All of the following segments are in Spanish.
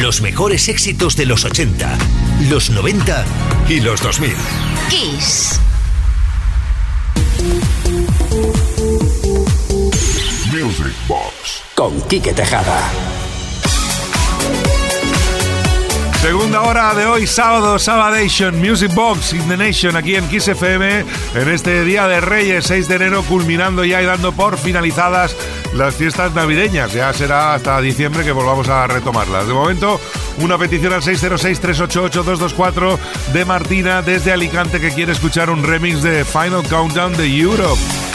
Los mejores éxitos de los 80, los 90 y los 2000. Kiss. Music Box. Con Quique Tejada. Segunda hora de hoy, sábado, Sabadation, Music Box in the Nation, aquí en Kiss en este Día de Reyes, 6 de enero, culminando ya y dando por finalizadas las fiestas navideñas. Ya será hasta diciembre que volvamos a retomarlas. De momento, una petición al 606-388-224 de Martina desde Alicante que quiere escuchar un remix de Final Countdown de Europe.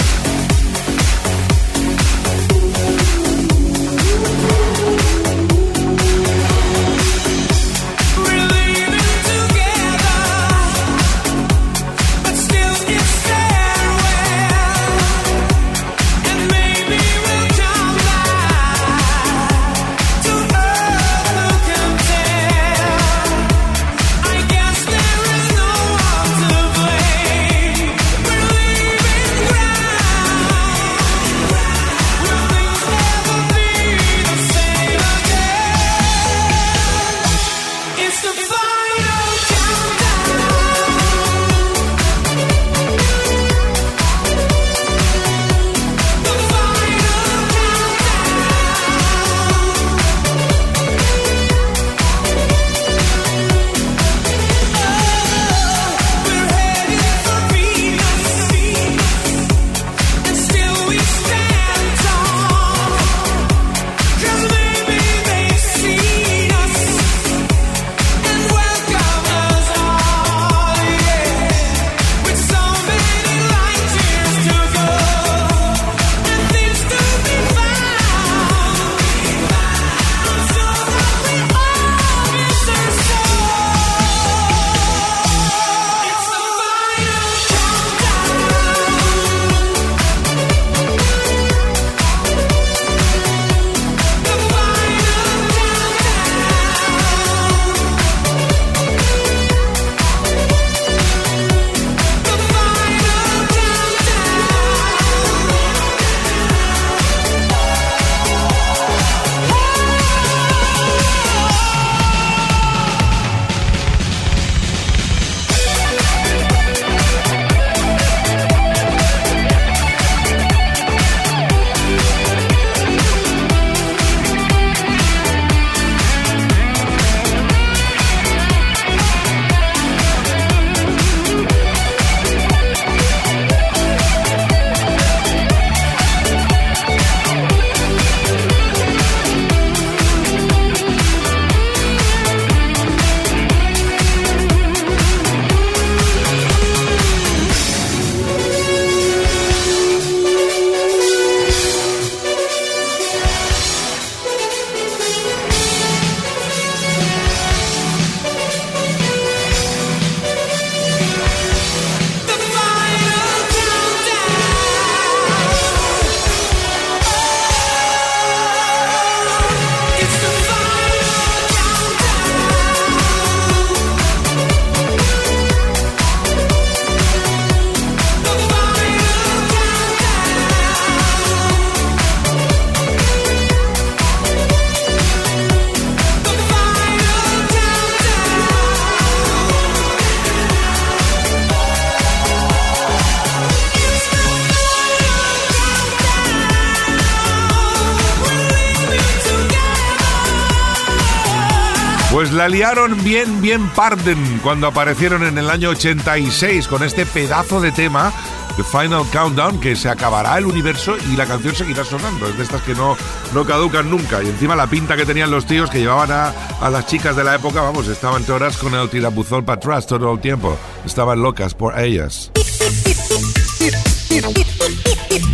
La liaron bien, bien Parden cuando aparecieron en el año 86 con este pedazo de tema, The Final Countdown, que se acabará el universo y la canción seguirá sonando. Es de estas que no, no caducan nunca. Y encima la pinta que tenían los tíos que llevaban a, a las chicas de la época, vamos, estaban todas con el tirabuzón para atrás todo el tiempo. Estaban locas por ellas.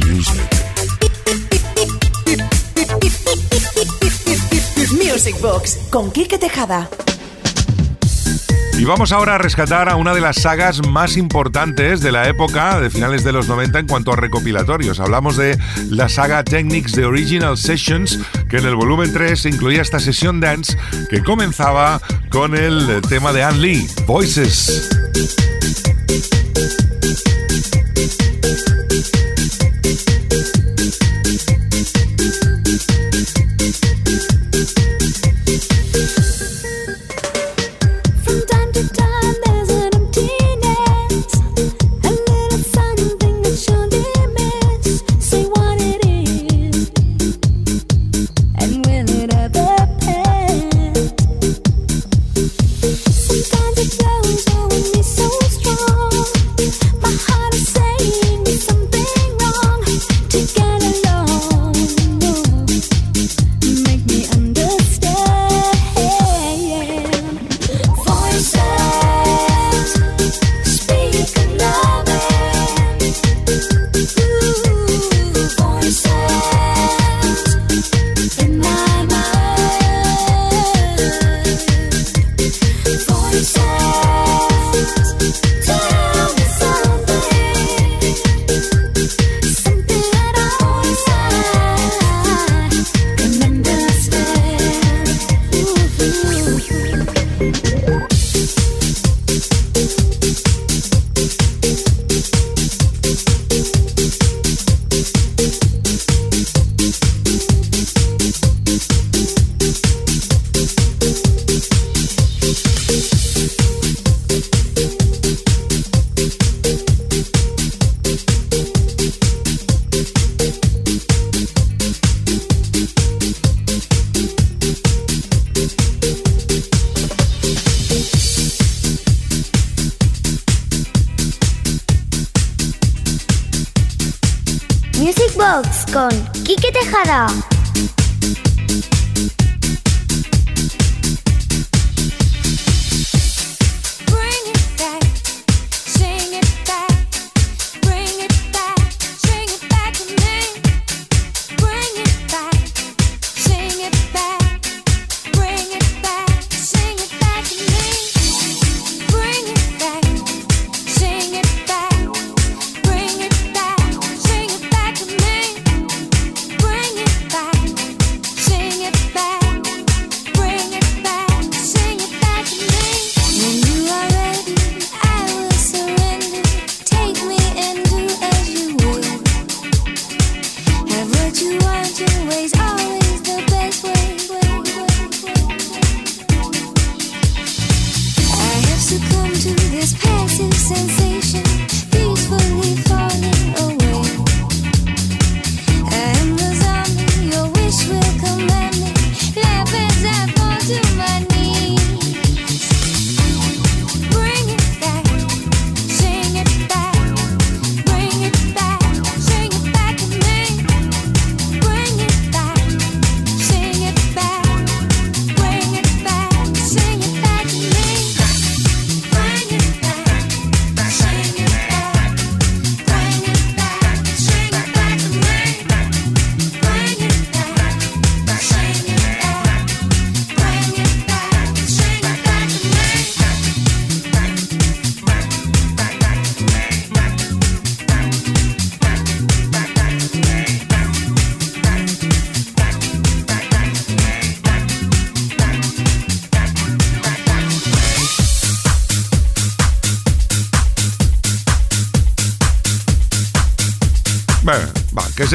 Music Box con Kike Tejada. Y vamos ahora a rescatar a una de las sagas más importantes de la época de finales de los 90 en cuanto a recopilatorios. Hablamos de la saga Technics de Original Sessions, que en el volumen 3 incluía esta sesión dance que comenzaba con el tema de Anne Lee, Voices.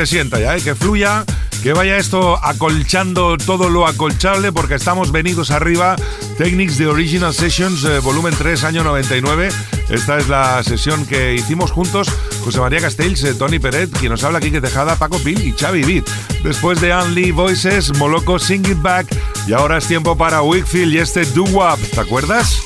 Se sienta ya, ¿eh? que fluya, que vaya esto acolchando todo lo acolchable, porque estamos venidos arriba. Technics de Original Sessions, eh, volumen 3, año 99. Esta es la sesión que hicimos juntos José María Castells, eh, Tony Peret, quien nos habla aquí que Tejada, Paco Pil y Xavi Beat. Después de Only Voices, Moloco Sing It Back. Y ahora es tiempo para Wickfield y este Do Wap, ¿te acuerdas?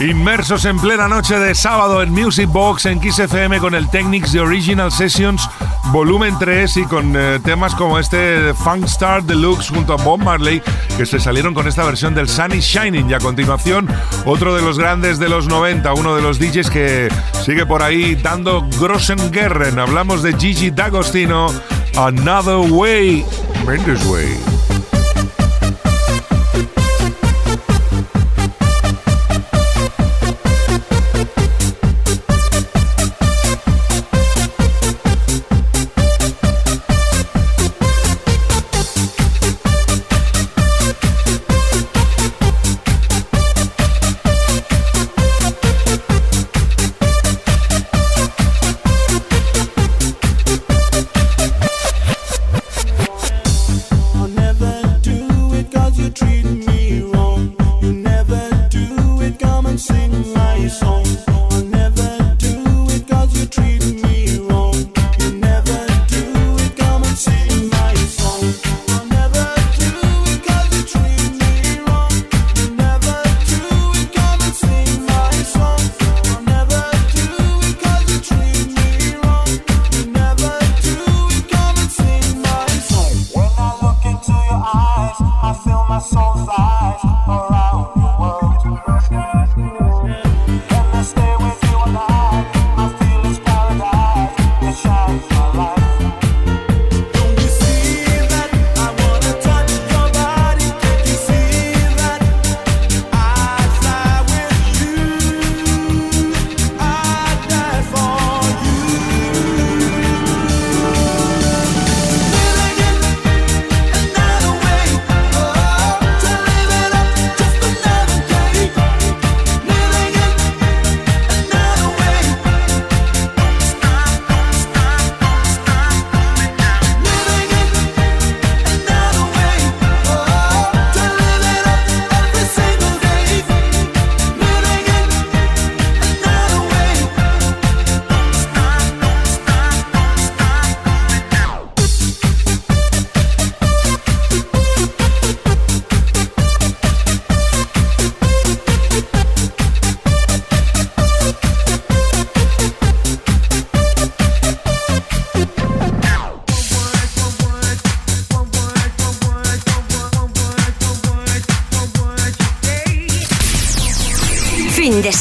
Inmersos en plena noche de sábado en Music Box en Kiss FM con el Technics de Original Sessions volumen 3 y con eh, temas como este Funk Star Deluxe junto a Bob Marley que se salieron con esta versión del Sun is Shining y a continuación otro de los grandes de los 90, uno de los DJs que sigue por ahí dando Grossengerren. Hablamos de Gigi D'Agostino, Another Way, Mendes Way.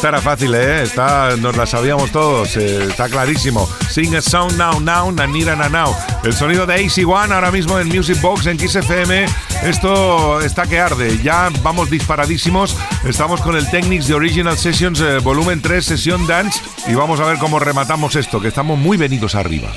Esta era fácil, ¿eh? Esta nos la sabíamos todos, eh, está clarísimo. Sing a song now, now, nanira na now. El sonido de AC One ahora mismo en Music Box en Kiss FM. Esto está que arde. Ya vamos disparadísimos. Estamos con el Technics de Original Sessions eh, volumen 3, sesión dance. Y vamos a ver cómo rematamos esto, que estamos muy venidos arriba.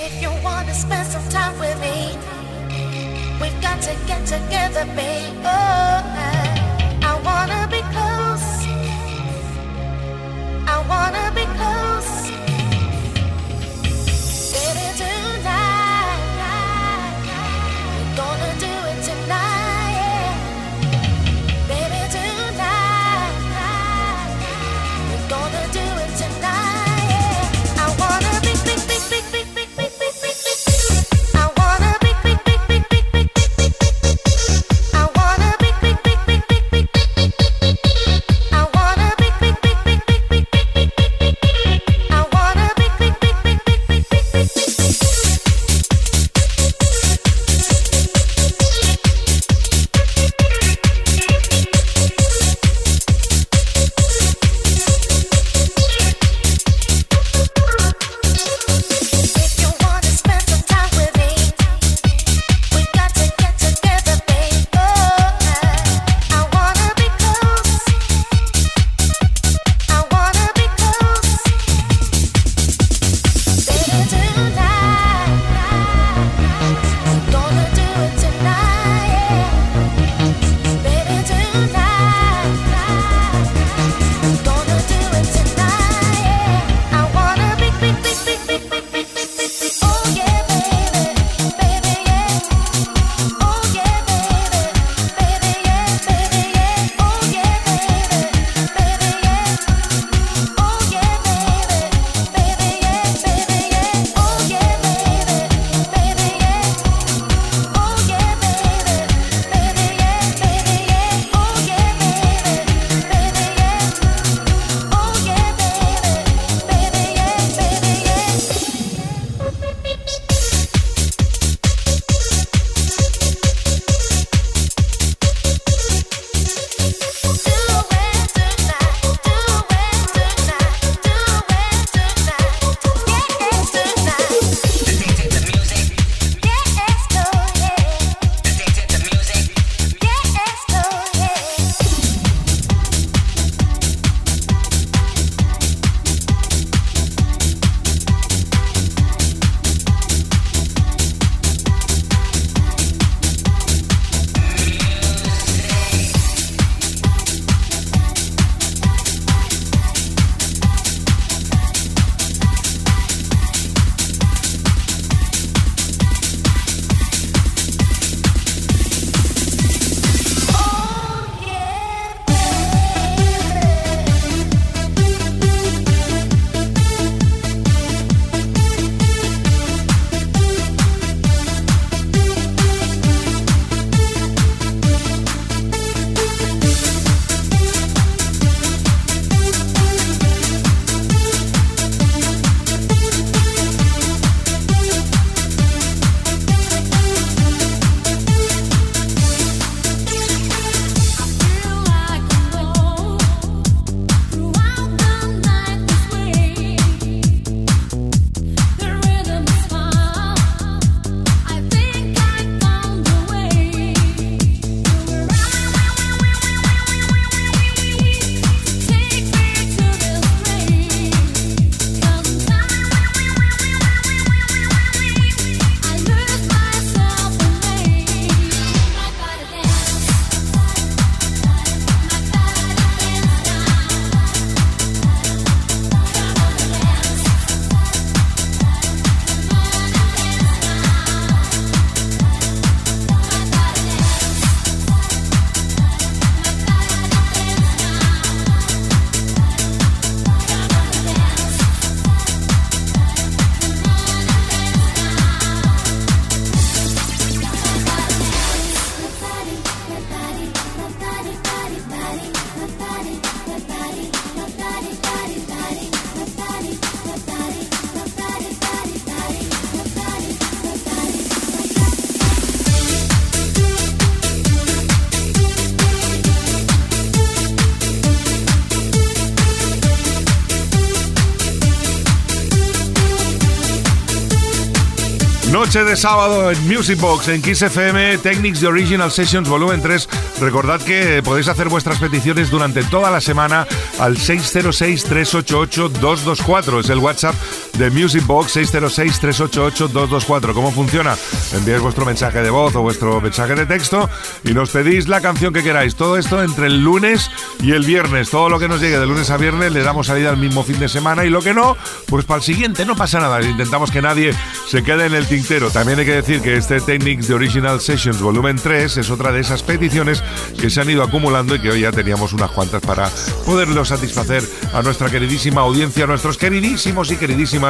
Noche de sábado en Music Box, en Kiss FM, Technics The Original Sessions Volumen 3. Recordad que podéis hacer vuestras peticiones durante toda la semana al 606-388-224. Es el WhatsApp de Music Box 606-388-224. ¿Cómo funciona? Enviáis vuestro mensaje de voz o vuestro mensaje de texto y nos pedís la canción que queráis. Todo esto entre el lunes y el viernes. Todo lo que nos llegue de lunes a viernes le damos salida al mismo fin de semana y lo que no, pues para el siguiente no pasa nada. Intentamos que nadie se quede en el tintero. También hay que decir que este Technics de Original Sessions Volumen 3 es otra de esas peticiones que se han ido acumulando y que hoy ya teníamos unas cuantas para poderlo satisfacer a nuestra queridísima audiencia, a nuestros queridísimos y queridísimas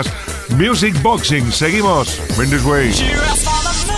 Music Boxing. Seguimos. Way.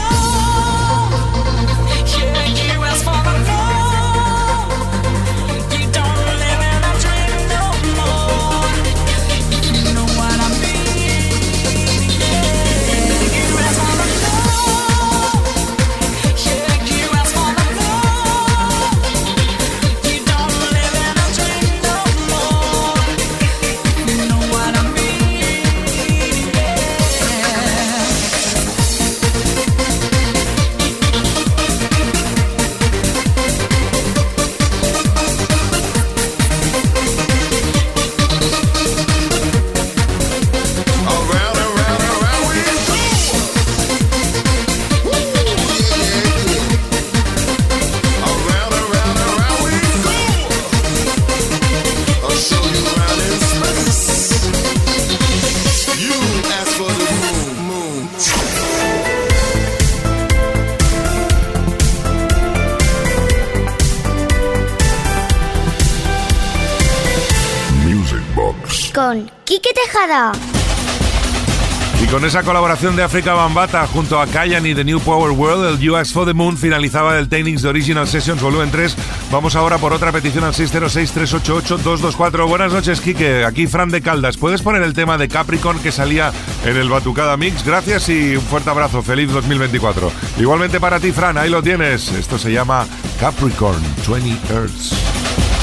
Y con esa colaboración de África Bambata junto a Kayan y The New Power World, el US for the Moon finalizaba el Technics de Original Sessions Volumen 3. Vamos ahora por otra petición al 606-388-224. Buenas noches, Kike. Aquí Fran de Caldas. ¿Puedes poner el tema de Capricorn que salía en el Batucada Mix? Gracias y un fuerte abrazo. Feliz 2024. Igualmente para ti, Fran. Ahí lo tienes. Esto se llama Capricorn 20 Hertz.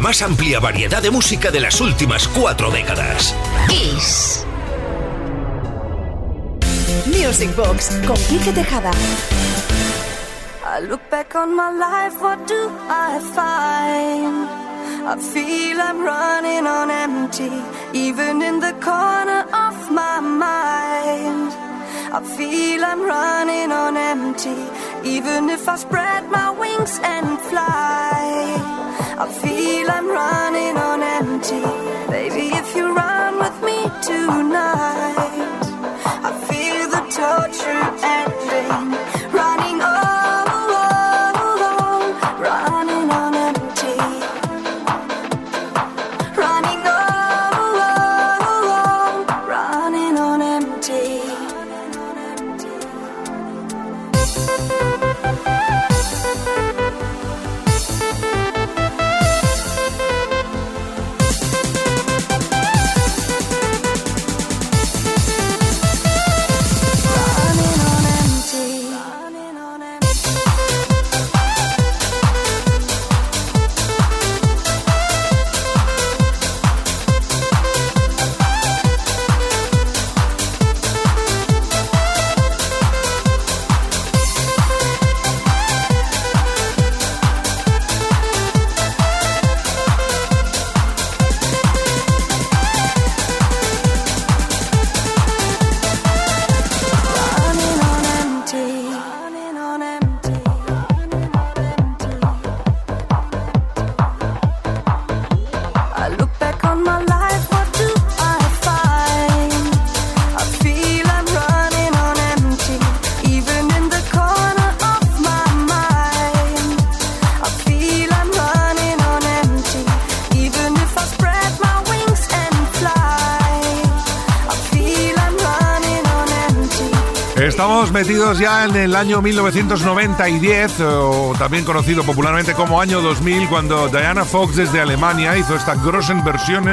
Más amplia variedad de música de las últimas cuatro décadas. Kiss. Music Box con Kike Tejada. I look back on my life, what do I find? I feel I'm running on empty, even in the corner of my mind. I feel I'm running on empty, even if I spread my wings and fly. I feel I'm running on empty. Baby, if you run with me tonight, I feel the torture ending. Estamos metidos ya en el año 1990 y 10, o también conocido popularmente como año 2000, cuando Diana Fox desde Alemania hizo esta grossen versión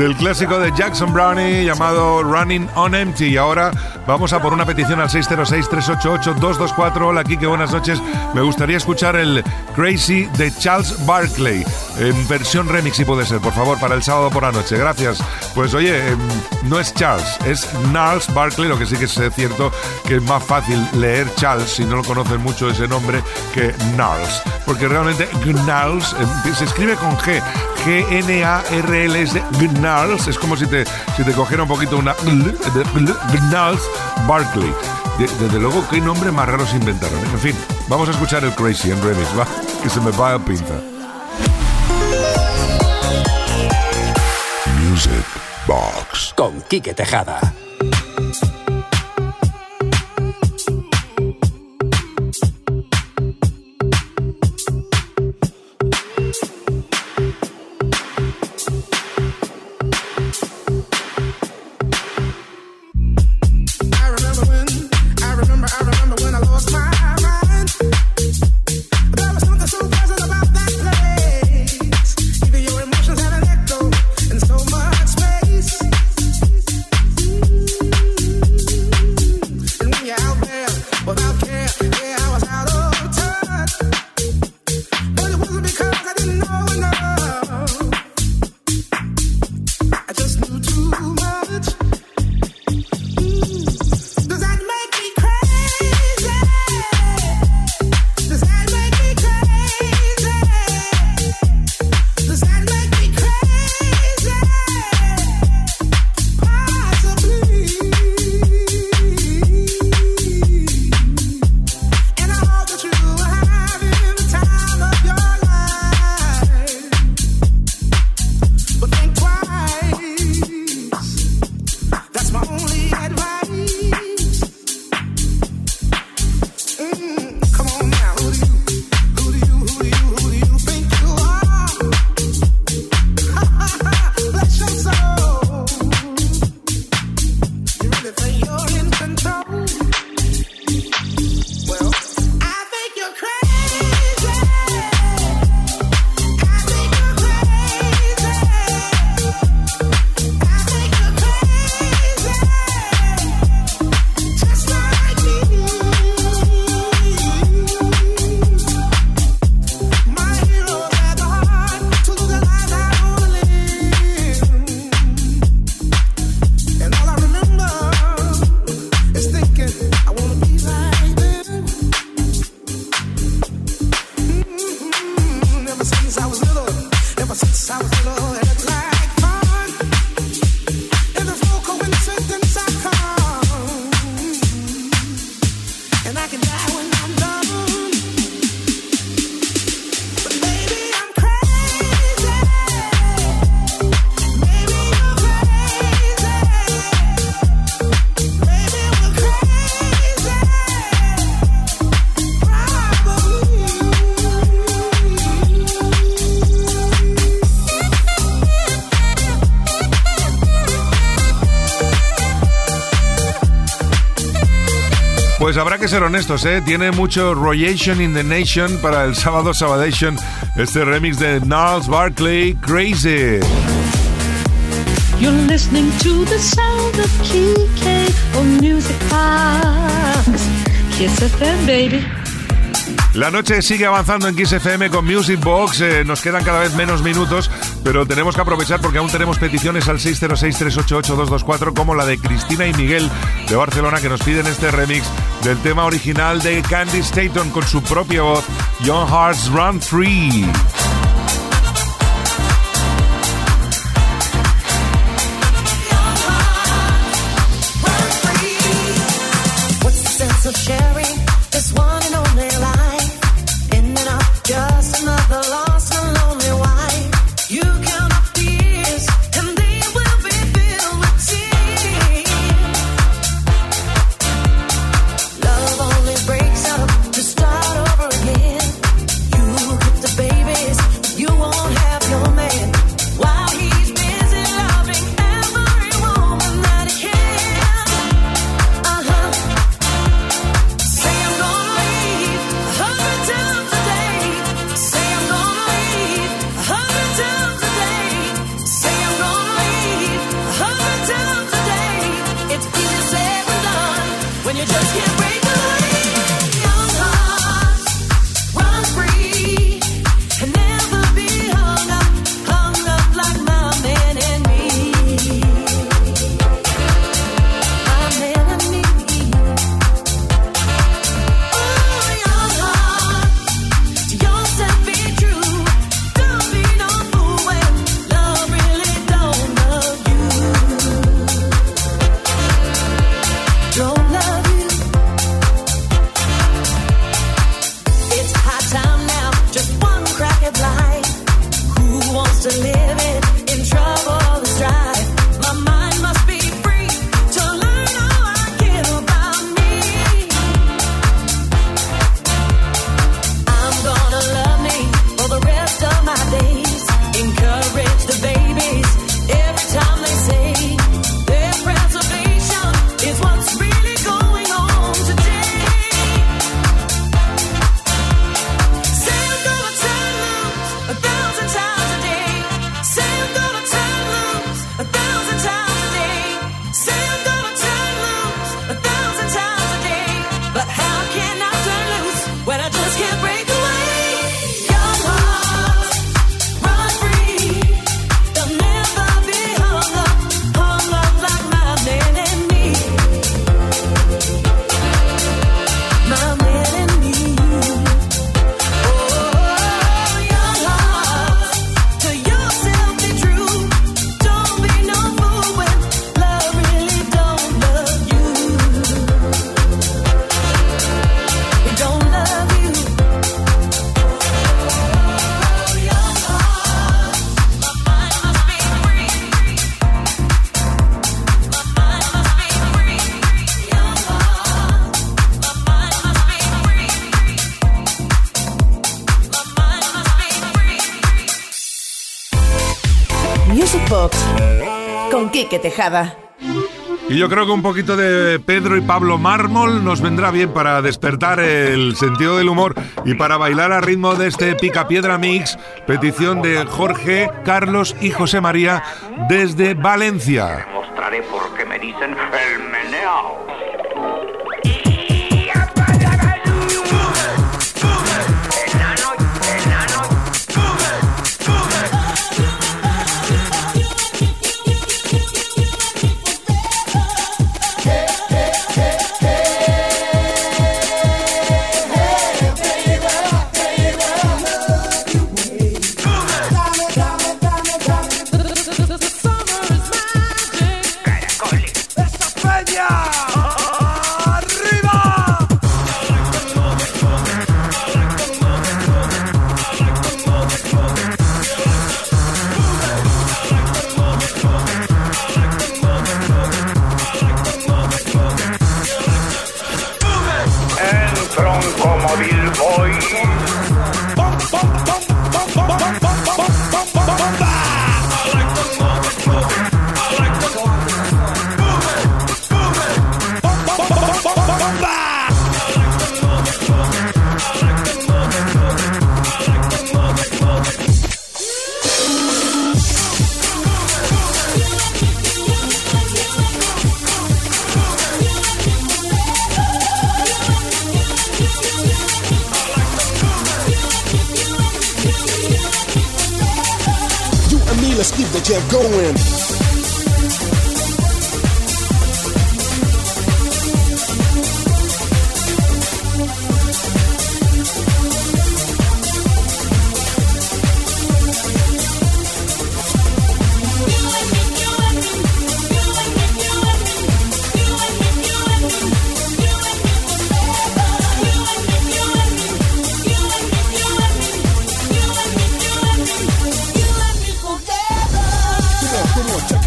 del clásico de Jackson Brownie llamado Running on Empty. Y ahora vamos a por una petición al 606-388-224. Hola, Kike, buenas noches. Me gustaría escuchar el Crazy de Charles Barkley en versión remix, si puede ser, por favor, para el sábado por la noche. Gracias. Pues oye, em, no es Charles, es Niles Barkley, lo que sí que es cierto que es más fácil leer Charles, si no lo conocen mucho ese nombre, que Niles. Porque realmente Gnarls em, se escribe con G. G-N-A-R-L-S, Gnarls. Es como si te, si te cogiera un poquito una Gnarls Barkley. Desde luego, qué nombre más raro se inventaron. ¿eh? En fin, vamos a escuchar el Crazy en remix, va, que se me va a pinza. Music Box con Quique Tejada. Ser honestos, ¿eh? Tiene mucho Royation in the Nation para el sábado Sabadation. Este remix de Niles Barkley, Crazy. You're listening to the sound of Music Box. Kiss FM, baby. La noche sigue avanzando en Kiss FM con Music Box. Eh, nos quedan cada vez menos minutos, pero tenemos que aprovechar porque aún tenemos peticiones al 606-388-224, como la de Cristina y Miguel de Barcelona, que nos piden este remix del tema original de Candy Staton con su propia voz, Young Hearts Run Free. Tejada. Y yo creo que un poquito de Pedro y Pablo Mármol nos vendrá bien para despertar el sentido del humor y para bailar al ritmo de este Pica Piedra Mix, petición de Jorge, Carlos y José María desde Valencia.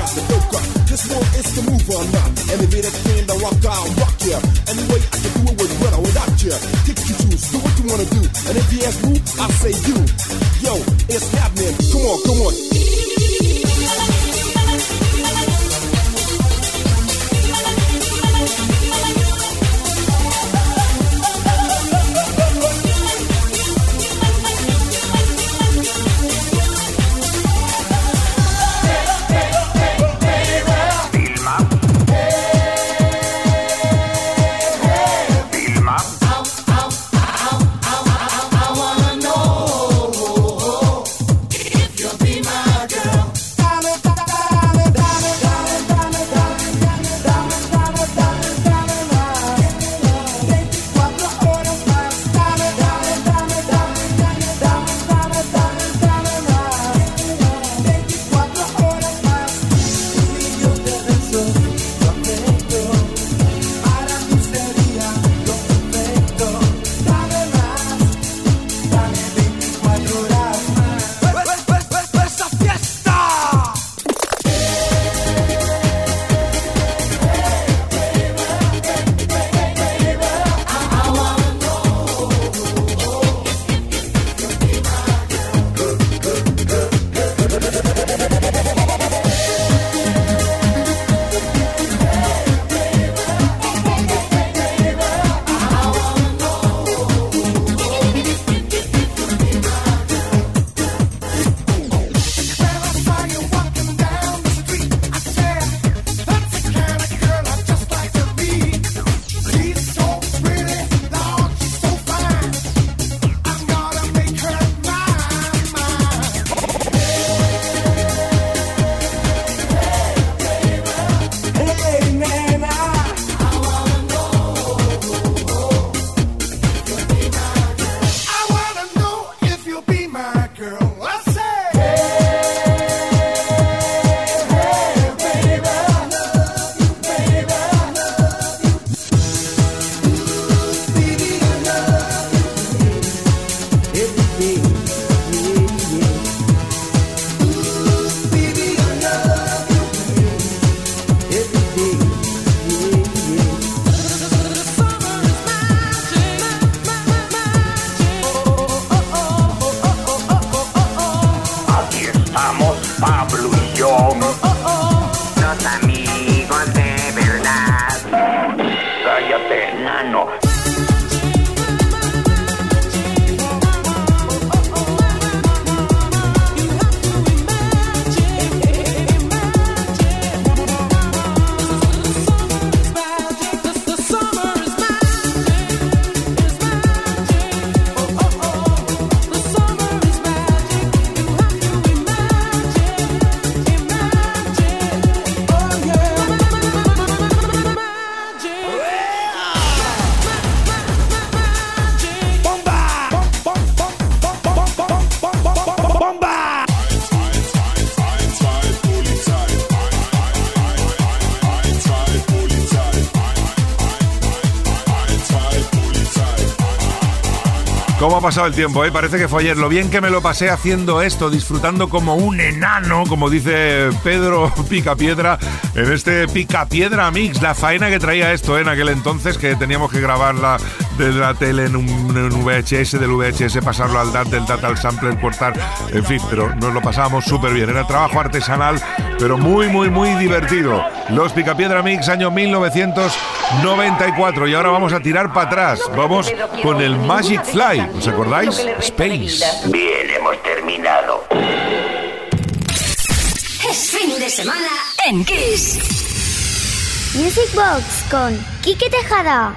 got the dope. This one is the move or not. Enemy that I can, I rock out, rock ya. Anyway, I can do it with what I without ya. Kick you choose, do what you wanna do. And if you ask who, I say you. Yo, it's happening. Come on, come on. ¿Cómo ha pasado el tiempo? Eh? Parece que fue ayer. Lo bien que me lo pasé haciendo esto, disfrutando como un enano, como dice Pedro Picapiedra, en este Picapiedra Mix. La faena que traía esto eh, en aquel entonces, que teníamos que grabarla de la tele en un, VHS, del VHS, pasarlo al DAT, del DAT al sampler, cortar, en fin, pero nos lo pasábamos súper bien. Era trabajo artesanal, pero muy, muy, muy divertido. Los Picapiedra Mix, año 1994. Y ahora vamos a tirar para atrás. Vamos con el Magic Fly. ¿Os acordáis? Space. Bien, hemos terminado. Es fin de semana en Kiss. Music Box con Kike Tejada.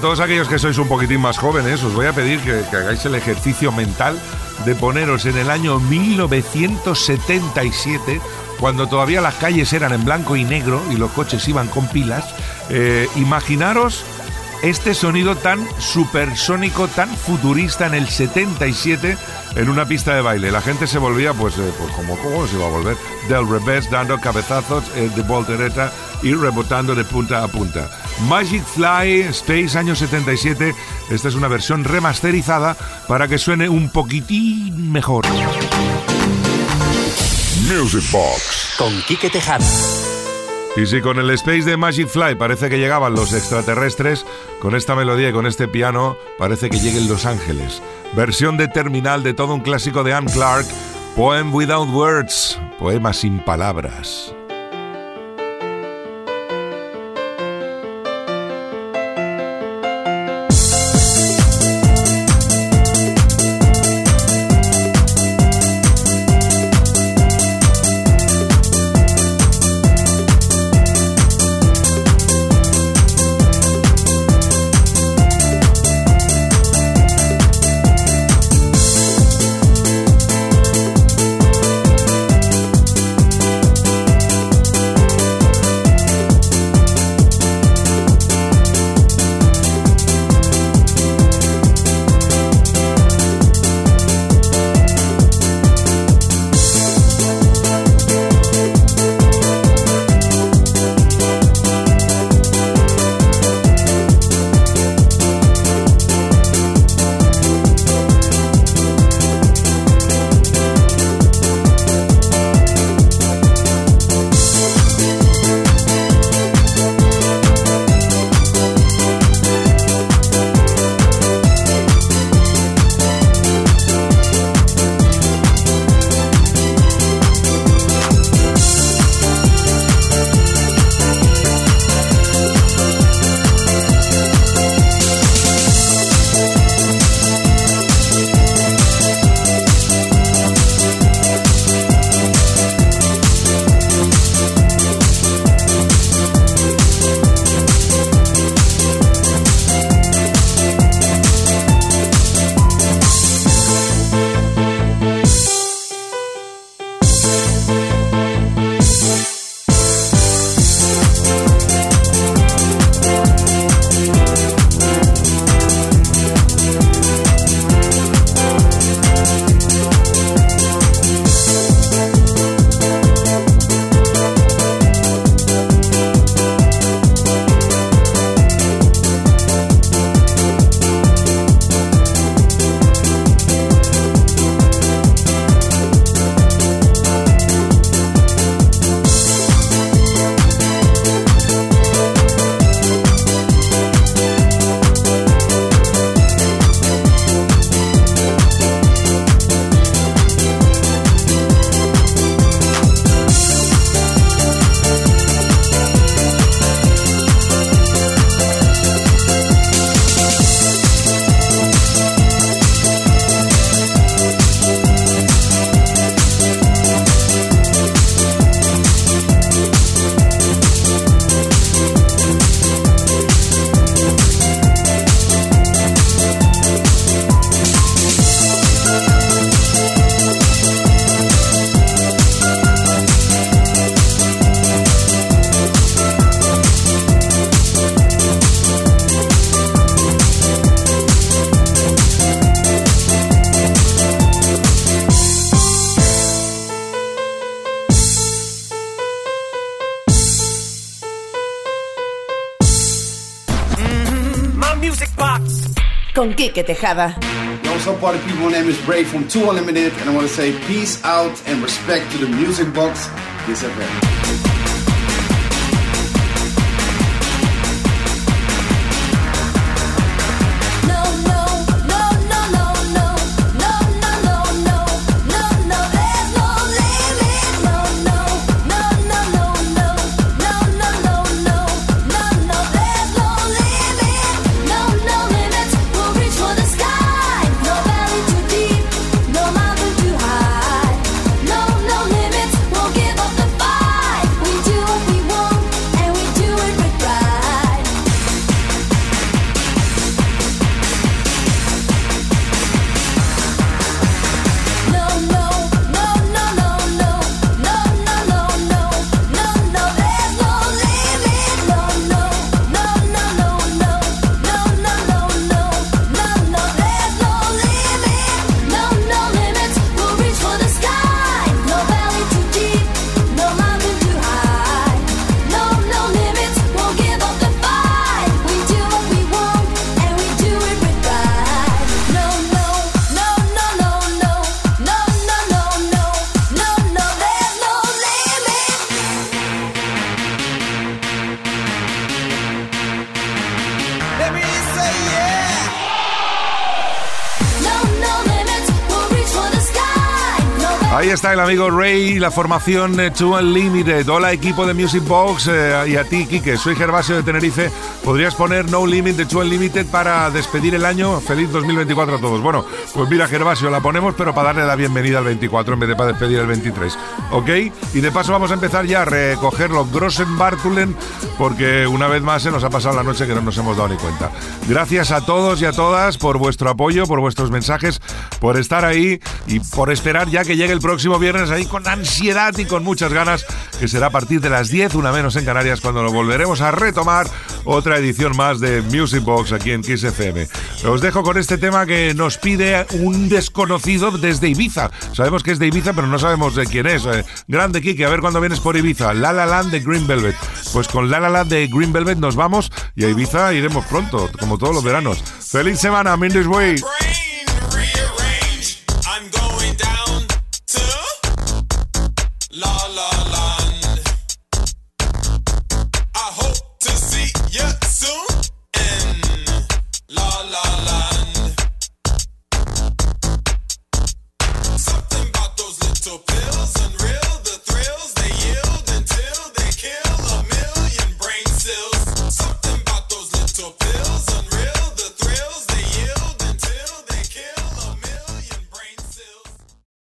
Todos aquellos que sois un poquitín más jóvenes, os voy a pedir que, hagáis el ejercicio mental de poneros en el año 1977, cuando todavía las calles eran en blanco y negro y los coches iban con pilas. Eh, imaginaros este sonido tan supersónico, tan futurista en el 77 en una pista de baile. La gente se volvía, pues, eh, pues como, ¿cómo se iba a volver? Del revés, dando cabezazos eh, de voltereta y rebotando de punta a punta. Magic Fly Space año 77. Esta es una versión remasterizada para que suene un poquitín mejor. Music Box con Quique Tejada. Y si con el Space de Magic Fly parece que llegaban los extraterrestres, con esta melodía y con este piano parece que lleguen Los Ángeles. Versión de terminal de todo un clásico de Anne Clark, Poem Without Words, poema sin palabras. Yo, what's up, party people? My name is Bray from 2 Unlimited, and I want to say peace out and respect to the music box. Kiss FM. Ahí está el amigo Ray, la formación eh, Two Unlimited. Hola equipo de Music Box eh, y a ti, Kike. Soy Gervasio de Tenerife. ¿Podrías poner No Limit de Two Unlimited para despedir el año? Feliz 2024 a todos. Bueno, pues mira Gervasio, la ponemos pero para darle la bienvenida al 24 en vez de para despedir el 23. ¿Ok? Y de paso vamos a empezar ya a recoger los Grossen Bartulen porque una vez más se nos ha pasado la noche que no nos hemos dado ni cuenta. Gracias a todos y a todas por vuestro apoyo, por vuestros mensajes, por estar ahí y por esperar ya que llegue el próximo viernes ahí con ansiedad y con muchas ganas, que será a partir de las 10, una menos en Canarias, cuando lo volveremos a retomar otra edición más de Music Box aquí en Kiss FM. Os dejo con este tema que nos pide un desconocido desde Ibiza. Sabemos que es de Ibiza, pero no sabemos de quién es. Eh, grande Kike, a ver cuándo vienes por Ibiza. La La Land de Green Velvet. Pues con La La Land de Green Velvet nos vamos y a Ibiza iremos pronto, como todos los veranos. ¡Feliz semana, Mindy's Way!